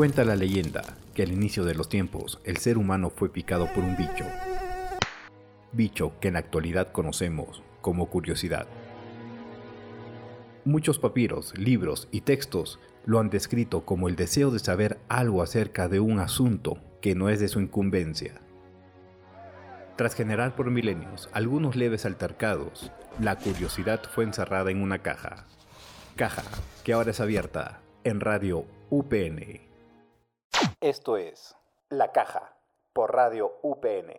Cuenta la leyenda que al inicio de los tiempos el ser humano fue picado por un bicho. Bicho que en la actualidad conocemos como curiosidad. Muchos papiros, libros y textos lo han descrito como el deseo de saber algo acerca de un asunto que no es de su incumbencia. Tras generar por milenios algunos leves altercados, la curiosidad fue encerrada en una caja. Caja que ahora es abierta en Radio UPN. Esto es La Caja por Radio UPN.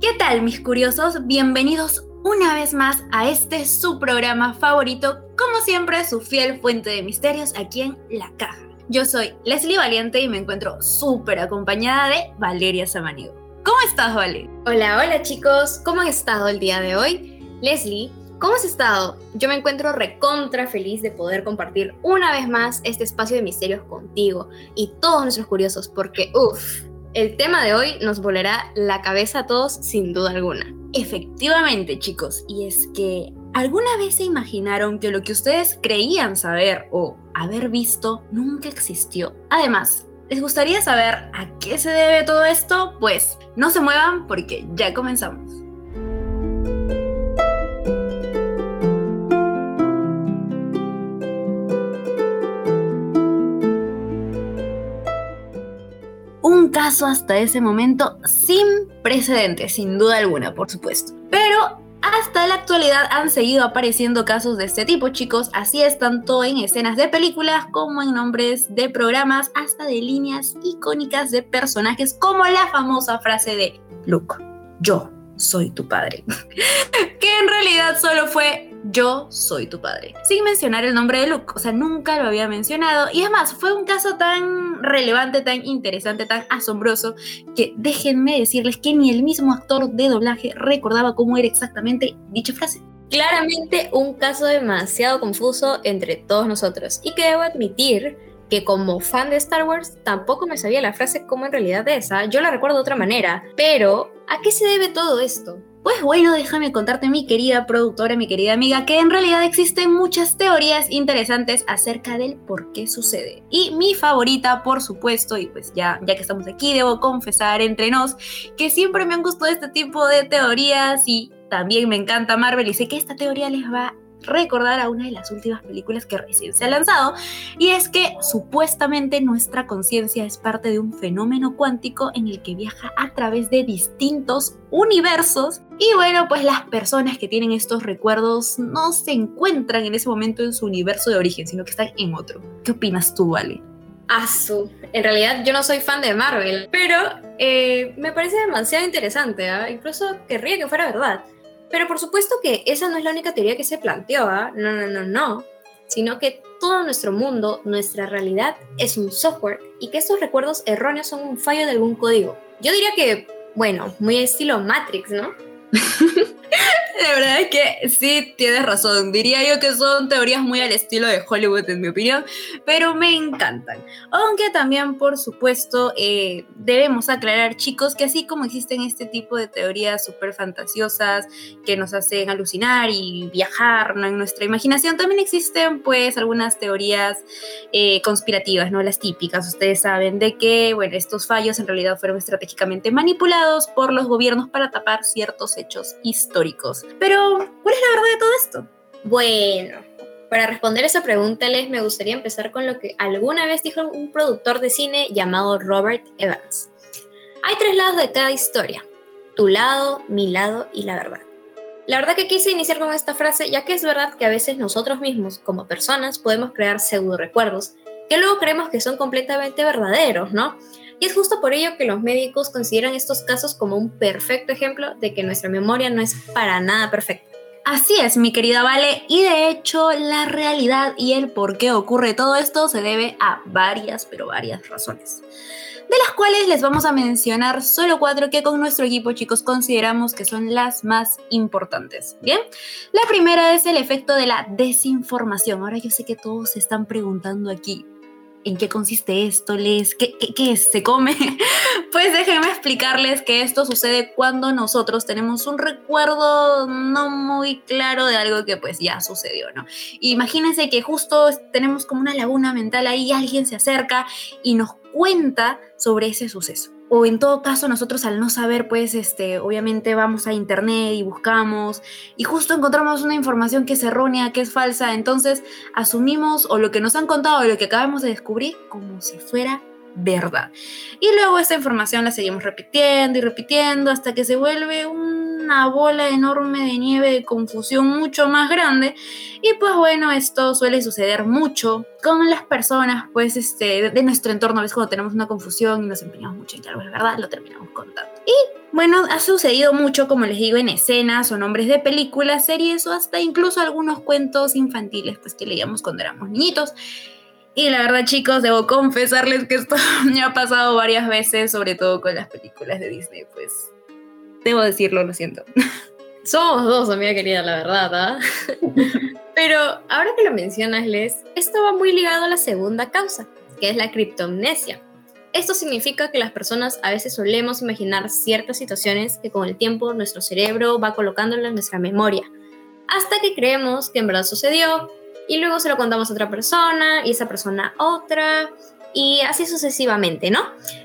¿Qué tal mis curiosos? Bienvenidos una vez más a este su programa favorito, como siempre su fiel fuente de misterios aquí en La Caja. Yo soy Leslie Valiente y me encuentro súper acompañada de Valeria Samanigo. ¿Cómo estás, Vale? Hola, hola chicos, ¿cómo han estado el día de hoy? Leslie, ¿cómo has estado? Yo me encuentro recontra feliz de poder compartir una vez más este espacio de misterios contigo y todos nuestros curiosos, porque uff, el tema de hoy nos volará la cabeza a todos sin duda alguna. Efectivamente, chicos, y es que ¿alguna vez se imaginaron que lo que ustedes creían saber o haber visto nunca existió? Además, ¿les gustaría saber a qué se debe todo esto? Pues no se muevan porque ya comenzamos. caso hasta ese momento sin precedentes, sin duda alguna, por supuesto. Pero hasta la actualidad han seguido apareciendo casos de este tipo, chicos. Así es, tanto en escenas de películas como en nombres de programas, hasta de líneas icónicas de personajes, como la famosa frase de Luke, yo soy tu padre. que en realidad solo fue yo soy tu padre. Sin mencionar el nombre de Luke, o sea, nunca lo había mencionado. Y además, fue un caso tan relevante, tan interesante, tan asombroso, que déjenme decirles que ni el mismo actor de doblaje recordaba cómo era exactamente dicha frase. Claramente un caso demasiado confuso entre todos nosotros. Y que debo admitir que como fan de Star Wars tampoco me sabía la frase como en realidad es. ¿ah? Yo la recuerdo de otra manera. Pero, ¿a qué se debe todo esto? Pues bueno, déjame contarte, mi querida productora, mi querida amiga, que en realidad existen muchas teorías interesantes acerca del por qué sucede. Y mi favorita, por supuesto, y pues ya, ya que estamos aquí, debo confesar entre nos que siempre me han gustado este tipo de teorías y también me encanta Marvel y sé que esta teoría les va recordar a una de las últimas películas que recién se ha lanzado, y es que supuestamente nuestra conciencia es parte de un fenómeno cuántico en el que viaja a través de distintos universos, y bueno, pues las personas que tienen estos recuerdos no se encuentran en ese momento en su universo de origen, sino que están en otro. ¿Qué opinas tú, Ale? Asu. En realidad yo no soy fan de Marvel, pero eh, me parece demasiado interesante. ¿ah? Incluso querría que fuera verdad. Pero por supuesto que esa no es la única teoría que se planteó, ¿ah? no, no, no, no, sino que todo nuestro mundo, nuestra realidad es un software y que estos recuerdos erróneos son un fallo de algún código. Yo diría que, bueno, muy estilo Matrix, ¿no? La verdad es que sí, tienes razón. Diría yo que son teorías muy al estilo de Hollywood, en mi opinión, pero me encantan. Aunque también, por supuesto, eh, debemos aclarar, chicos, que así como existen este tipo de teorías súper fantasiosas que nos hacen alucinar y viajar en nuestra imaginación, también existen, pues, algunas teorías eh, conspirativas, ¿no? Las típicas, ustedes saben, de que, bueno, estos fallos en realidad fueron estratégicamente manipulados por los gobiernos para tapar ciertos hechos históricos. Pero, ¿cuál es la verdad de todo esto? Bueno, para responder esa pregunta, Les, me gustaría empezar con lo que alguna vez dijo un productor de cine llamado Robert Evans. Hay tres lados de cada historia, tu lado, mi lado y la verdad. La verdad que quise iniciar con esta frase, ya que es verdad que a veces nosotros mismos, como personas, podemos crear pseudo recuerdos, que luego creemos que son completamente verdaderos, ¿no? Y es justo por ello que los médicos consideran estos casos como un perfecto ejemplo de que nuestra memoria no es para nada perfecta. Así es, mi querida Vale, y de hecho la realidad y el por qué ocurre todo esto se debe a varias, pero varias razones, de las cuales les vamos a mencionar solo cuatro que con nuestro equipo chicos consideramos que son las más importantes. Bien, la primera es el efecto de la desinformación. Ahora yo sé que todos se están preguntando aquí, en qué consiste esto, les, qué, qué, ¿Se come? Pues déjenme explicarles que esto sucede cuando nosotros tenemos un recuerdo no muy claro de algo que pues ya sucedió, ¿no? Imagínense que justo tenemos como una laguna mental ahí alguien se acerca y nos cuenta sobre ese suceso o en todo caso nosotros al no saber, pues este, obviamente vamos a internet y buscamos y justo encontramos una información que es errónea, que es falsa, entonces asumimos o lo que nos han contado o lo que acabamos de descubrir como si fuera verdad. Y luego esta información la seguimos repitiendo y repitiendo hasta que se vuelve una bola enorme de nieve de confusión mucho más grande. Y pues bueno, esto suele suceder mucho con las personas, pues este, de nuestro entorno. A veces cuando tenemos una confusión y nos empeñamos mucho en que algo verdad, lo terminamos contando. Y bueno, ha sucedido mucho, como les digo, en escenas o nombres de películas, series o hasta incluso algunos cuentos infantiles, pues que leíamos cuando éramos niñitos. Y la verdad, chicos, debo confesarles que esto me ha pasado varias veces, sobre todo con las películas de Disney, pues debo decirlo, lo siento. Somos dos, amiga querida, la verdad, ¿ah? Pero ahora que lo mencionas, Les, esto va muy ligado a la segunda causa, que es la criptomnesia. Esto significa que las personas a veces solemos imaginar ciertas situaciones que con el tiempo nuestro cerebro va colocándolas en nuestra memoria, hasta que creemos que en verdad sucedió y luego se lo contamos a otra persona y esa persona a otra y así sucesivamente, ¿no?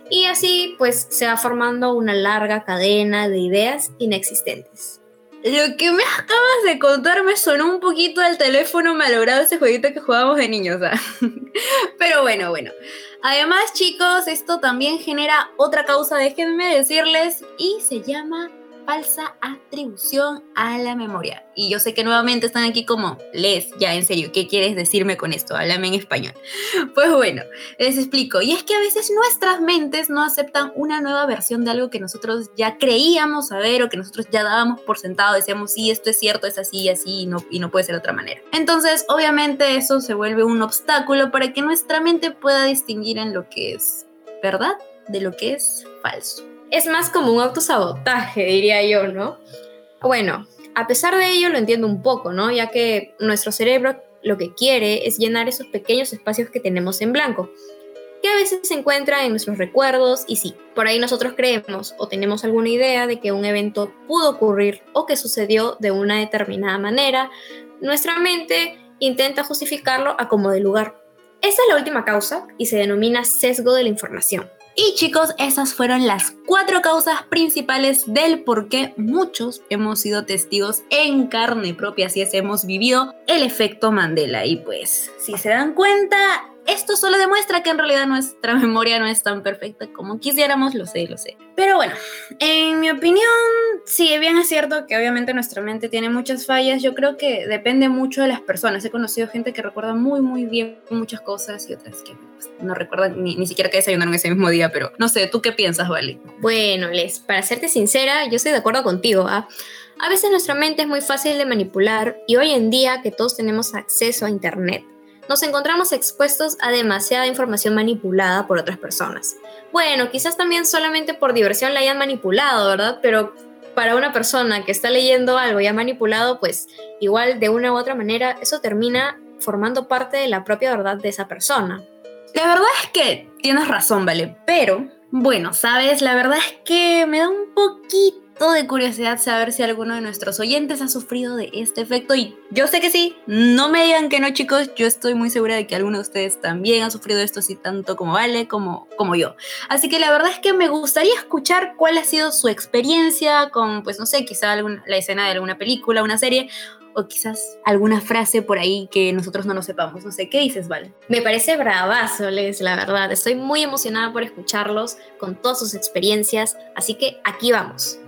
Y así pues se va formando una larga cadena de ideas inexistentes. Lo que me acabas de contar me sonó un poquito al teléfono malogrado ese jueguito que jugábamos de niños. ¿ah? Pero bueno, bueno. Además, chicos, esto también genera otra causa, déjenme decirles, y se llama falsa atribución a la memoria. Y yo sé que nuevamente están aquí como, Les, ya en serio, ¿qué quieres decirme con esto? Háblame en español. Pues bueno, les explico. Y es que a veces nuestras mentes no aceptan una nueva versión de algo que nosotros ya creíamos saber o que nosotros ya dábamos por sentado. Decíamos, sí, esto es cierto, es así, así, y no, y no puede ser de otra manera. Entonces, obviamente eso se vuelve un obstáculo para que nuestra mente pueda distinguir en lo que es verdad de lo que es falso es más como un autosabotaje, diría yo, ¿no? Bueno, a pesar de ello lo entiendo un poco, ¿no? Ya que nuestro cerebro lo que quiere es llenar esos pequeños espacios que tenemos en blanco, que a veces se encuentran en nuestros recuerdos y sí, por ahí nosotros creemos o tenemos alguna idea de que un evento pudo ocurrir o que sucedió de una determinada manera, nuestra mente intenta justificarlo a como de lugar. Esta es la última causa y se denomina sesgo de la información. Y chicos, esas fueron las cuatro causas principales del por qué muchos hemos sido testigos en carne propia, si es, hemos vivido el efecto Mandela. Y pues, si se dan cuenta, esto solo demuestra que en realidad nuestra memoria no es tan perfecta como quisiéramos, lo sé, lo sé. Pero bueno, en mi opinión, si bien es cierto que obviamente nuestra mente tiene muchas fallas, yo creo que depende mucho de las personas. He conocido gente que recuerda muy, muy bien muchas cosas y otras que pues, no recuerdan ni, ni siquiera que desayunaron ese mismo día, pero no sé, ¿tú qué piensas, Vale? Bueno, Les, para serte sincera, yo estoy de acuerdo contigo, ¿ah? A veces nuestra mente es muy fácil de manipular y hoy en día que todos tenemos acceso a Internet, nos encontramos expuestos a demasiada información manipulada por otras personas. Bueno, quizás también solamente por diversión la hayan manipulado, ¿verdad? Pero para una persona que está leyendo algo y ha manipulado, pues igual de una u otra manera eso termina formando parte de la propia verdad de esa persona. La verdad es que tienes razón, ¿vale? Pero, bueno, sabes, la verdad es que me da un poquito de curiosidad saber si alguno de nuestros oyentes ha sufrido de este efecto y yo sé que sí, no me digan que no chicos, yo estoy muy segura de que alguno de ustedes también ha sufrido esto así tanto como Vale como, como yo. Así que la verdad es que me gustaría escuchar cuál ha sido su experiencia con, pues no sé, quizá alguna, la escena de alguna película, una serie o quizás alguna frase por ahí que nosotros no lo sepamos. No sé, ¿qué dices, Val? Me parece bravazo, Les, la verdad. Estoy muy emocionada por escucharlos con todas sus experiencias, así que aquí vamos.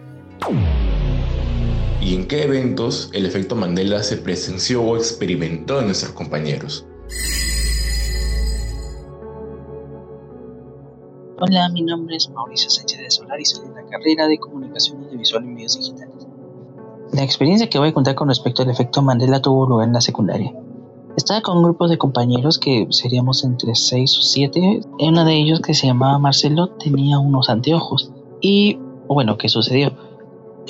¿Y en qué eventos el efecto Mandela se presenció o experimentó en nuestros compañeros? Hola, mi nombre es Mauricio Sánchez de Solar y soy de la carrera de Comunicación Audiovisual y Medios Digitales. La experiencia que voy a contar con respecto al efecto Mandela tuvo lugar en la secundaria. Estaba con un grupo de compañeros que seríamos entre 6 o 7. Uno de ellos, que se llamaba Marcelo, tenía unos anteojos. Y, bueno, ¿qué sucedió?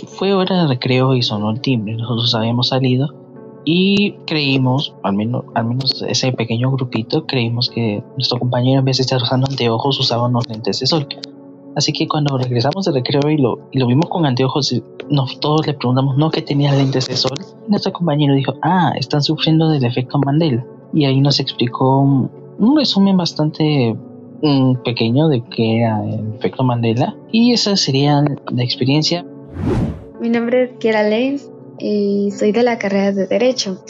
Fue hora de recreo y sonó el timbre. Nosotros habíamos salido y creímos, al menos, ese pequeño grupito, creímos que nuestro compañero en vez estar usando anteojos usaba unos lentes de sol. Así que cuando regresamos de recreo y lo, vimos con anteojos, nos, todos le preguntamos, ¿no que tenía lentes de sol? Nuestro compañero dijo, ah, están sufriendo del efecto Mandela. Y ahí nos explicó un, un resumen bastante mm, pequeño de qué era el efecto Mandela. Y esa sería la experiencia. Mi nombre es Kiera Leis y soy de la carrera de Derecho.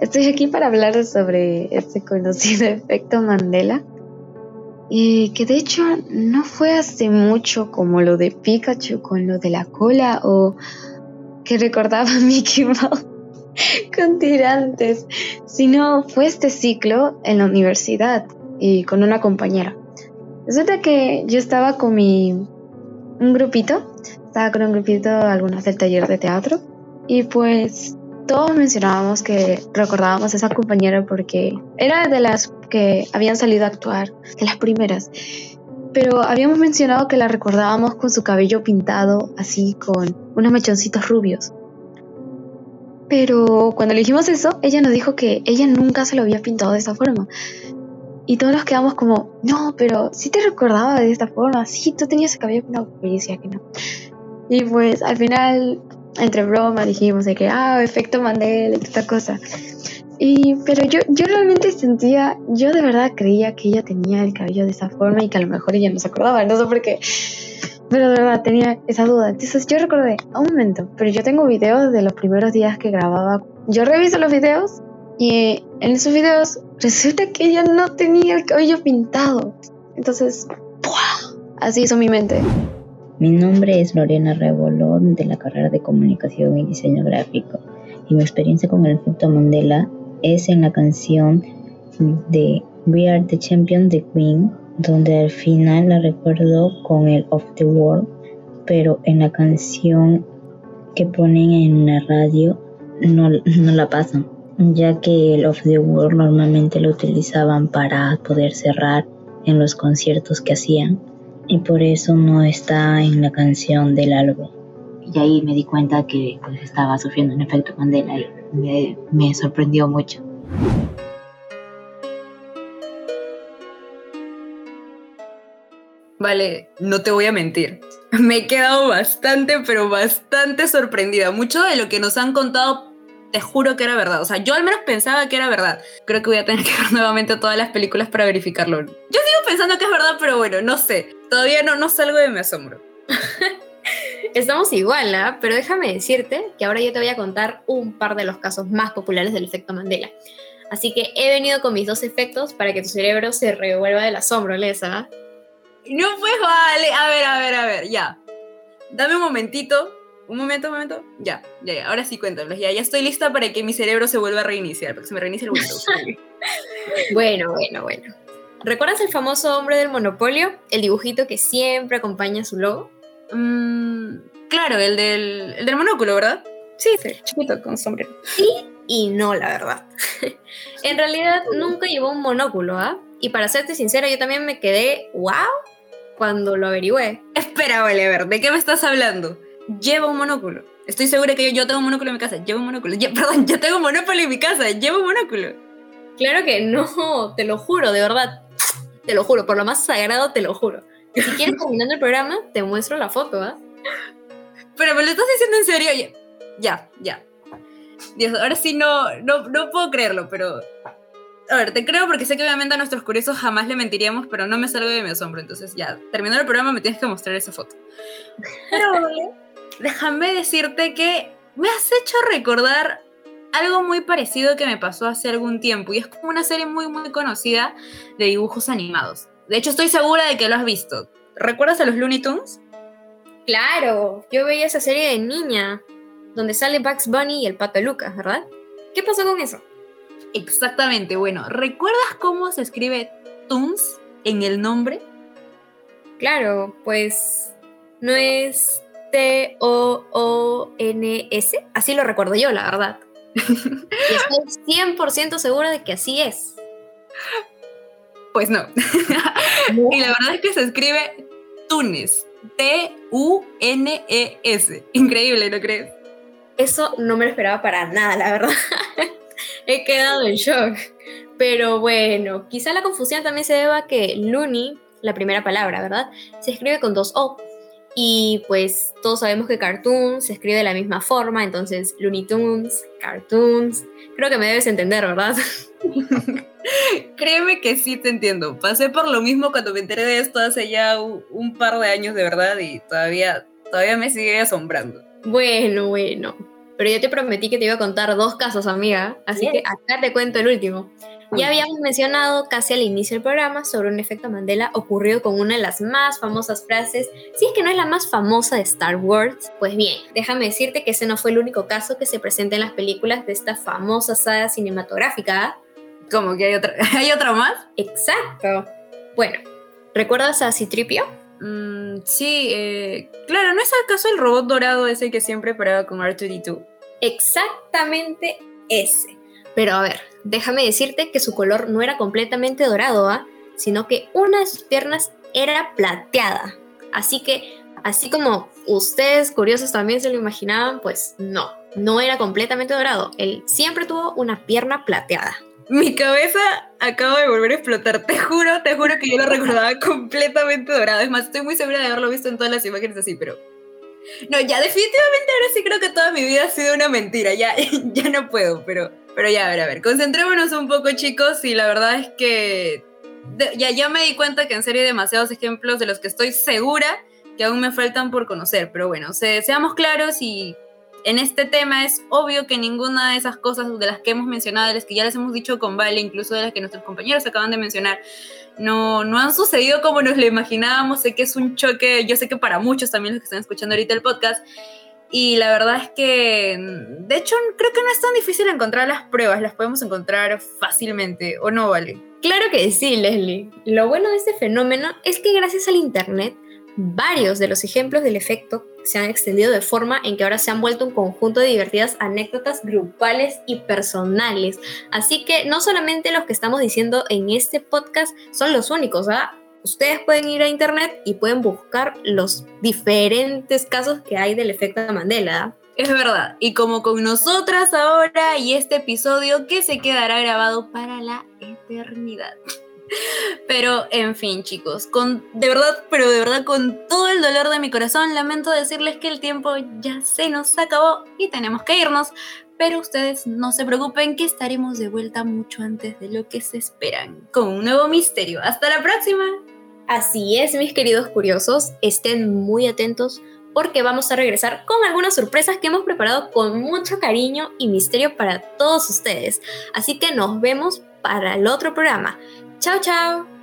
Estoy aquí para hablar sobre este conocido efecto Mandela. Y que de hecho no fue hace mucho como lo de Pikachu con lo de la cola o que recordaba a Mickey Mouse con tirantes, sino fue este ciclo en la universidad y con una compañera. Resulta que yo estaba con mi un grupito, estaba con un grupito algunos del taller de teatro y pues todos mencionábamos que recordábamos a esa compañera porque era de las que habían salido a actuar, de las primeras. Pero habíamos mencionado que la recordábamos con su cabello pintado, así con unos mechoncitos rubios. Pero cuando le dijimos eso, ella nos dijo que ella nunca se lo había pintado de esa forma. Y todos nos quedamos como, no, pero sí te recordaba de esta forma, sí, tú tenías ese cabello pintado. Y decía que no. Y pues al final entre broma dijimos de que, ah, efecto Mandela y esta cosa. Y, pero yo, yo realmente sentía, yo de verdad creía que ella tenía el cabello de esa forma y que a lo mejor ella no se acordaba, no sé por qué, pero de verdad tenía esa duda. Entonces yo recordé, un momento, pero yo tengo videos de los primeros días que grababa. Yo reviso los videos y en esos videos resulta que ella no tenía el cabello pintado. Entonces, así hizo mi mente. Mi nombre es Lorena Rebolón de la carrera de Comunicación y Diseño Gráfico y mi experiencia con el efecto Mandela es en la canción de We Are the Champion de Queen, donde al final la recuerdo con el Of the World, pero en la canción que ponen en la radio no, no la pasan, ya que el Of the World normalmente lo utilizaban para poder cerrar en los conciertos que hacían y por eso no está en la canción del álbum. Y ahí me di cuenta que pues, estaba sufriendo un efecto Mandela y me, me sorprendió mucho. Vale, no te voy a mentir. Me he quedado bastante, pero bastante sorprendida. Mucho de lo que nos han contado te juro que era verdad. O sea, yo al menos pensaba que era verdad. Creo que voy a tener que ver nuevamente todas las películas para verificarlo. Yo sigo pensando que es verdad, pero bueno, no sé. Todavía no, no salgo de mi asombro. Estamos igual, ¿ah? Pero déjame decirte que ahora yo te voy a contar un par de los casos más populares del efecto Mandela. Así que he venido con mis dos efectos para que tu cerebro se revuelva del asombro, Lesa. No, pues vale. A ver, a ver, a ver, ya. Dame un momentito un momento, un momento. Ya, ya, ya. Ahora sí cuéntanos. Ya, ya estoy lista para que mi cerebro se vuelva a reiniciar, porque se me reinicia el Windows. bueno, bueno, bueno. ¿Recuerdas el famoso hombre del monopolio? El dibujito que siempre acompaña su logo. Mm, claro, el del, el del monóculo, ¿verdad? Sí, sí, chiquito con sombrero. Sí y no, la verdad. en realidad nunca llevó un monóculo, ¿ah? Y para serte sincera, yo también me quedé, wow, cuando lo averigüé. Espera, vale, a ver, ¿de qué me estás hablando? Lleva un monóculo. Estoy segura que yo, tengo un monóculo en mi casa, llevo un monóculo. perdón, yo tengo un monóculo en mi casa, llevo un monóculo. Claro que no, te lo juro, de verdad. Te lo juro, por lo más sagrado, te lo juro. Y si quieres, terminando el programa, te muestro la foto, ¿ah? Pero me lo estás diciendo en serio. Ya, ya. Dios, ahora sí no, no, no puedo creerlo, pero a ver, te creo porque sé que obviamente a nuestros curiosos jamás le mentiríamos, pero no me salgo de mi asombro. Entonces, ya, terminando el programa, me tienes que mostrar esa foto. Pero, déjame decirte que me has hecho recordar algo muy parecido que me pasó hace algún tiempo y es como una serie muy muy conocida de dibujos animados. De hecho estoy segura de que lo has visto. ¿Recuerdas a los Looney Tunes? Claro, yo veía esa serie de niña, donde sale Bugs Bunny y el pato Lucas, ¿verdad? ¿Qué pasó con eso? Exactamente, bueno, ¿recuerdas cómo se escribe Toons en el nombre? Claro, pues no es T-O-O-N-S. Así lo recuerdo yo, la verdad. y estoy 100% segura de que así es. Pues no. y la verdad es que se escribe Tunes. T-U-N-E-S. Increíble, ¿no crees? Eso no me lo esperaba para nada, la verdad. He quedado en shock. Pero bueno, quizá la confusión también se deba a que Looney la primera palabra, ¿verdad? Se escribe con dos O. Y pues todos sabemos que cartoon se escribe de la misma forma, entonces Looney Tunes, cartoons. Creo que me debes entender, ¿verdad? Créeme que sí te entiendo. Pasé por lo mismo cuando me enteré de esto hace ya un par de años de verdad y todavía, todavía me sigue asombrando. Bueno, bueno. Pero yo te prometí que te iba a contar dos casos, amiga. Así que acá te cuento el último. Ya habíamos mencionado casi al inicio del programa sobre un efecto Mandela ocurrido con una de las más famosas frases, si es que no es la más famosa de Star Wars. Pues bien, déjame decirte que ese no fue el único caso que se presenta en las películas de esta famosa saga cinematográfica. ¿Cómo que hay otra, hay otra más? Exacto. Bueno, ¿recuerdas a Citripio? Mm, sí, eh, claro, ¿no es acaso el robot dorado ese que siempre paraba con R2D2? Exactamente ese. Pero a ver, déjame decirte que su color no era completamente dorado, ¿ah? Sino que una de sus piernas era plateada. Así que, así como ustedes curiosos también se lo imaginaban, pues no, no era completamente dorado. Él siempre tuvo una pierna plateada. Mi cabeza acaba de volver a explotar. Te juro, te juro que yo lo recordaba completamente dorado. Es más, estoy muy segura de haberlo visto en todas las imágenes así, pero no, ya definitivamente ahora sí creo que toda mi vida ha sido una mentira. Ya, ya no puedo, pero, pero ya, a ver, a ver. Concentrémonos un poco, chicos, y la verdad es que ya, ya me di cuenta que en serio hay demasiados ejemplos de los que estoy segura que aún me faltan por conocer. Pero bueno, seamos claros y en este tema es obvio que ninguna de esas cosas de las que hemos mencionado, de las que ya les hemos dicho con Vale, incluso de las que nuestros compañeros acaban de mencionar, no, no han sucedido como nos lo imaginábamos. Sé que es un choque, yo sé que para muchos también los que están escuchando ahorita el podcast. Y la verdad es que, de hecho, creo que no es tan difícil encontrar las pruebas, las podemos encontrar fácilmente, ¿o no, Vale? Claro que sí, Leslie. Lo bueno de este fenómeno es que gracias al Internet Varios de los ejemplos del efecto se han extendido de forma en que ahora se han vuelto un conjunto de divertidas anécdotas grupales y personales. Así que no solamente los que estamos diciendo en este podcast son los únicos, ¿ah? Ustedes pueden ir a internet y pueden buscar los diferentes casos que hay del efecto Mandela. ¿ah? Es verdad, y como con nosotras ahora y este episodio que se quedará grabado para la eternidad. Pero, en fin, chicos, con, de verdad, pero de verdad, con todo el dolor de mi corazón, lamento decirles que el tiempo ya se nos acabó y tenemos que irnos. Pero ustedes no se preocupen que estaremos de vuelta mucho antes de lo que se esperan, con un nuevo misterio. ¡Hasta la próxima! Así es, mis queridos curiosos, estén muy atentos porque vamos a regresar con algunas sorpresas que hemos preparado con mucho cariño y misterio para todos ustedes. Así que nos vemos para el otro programa. Chao, chao.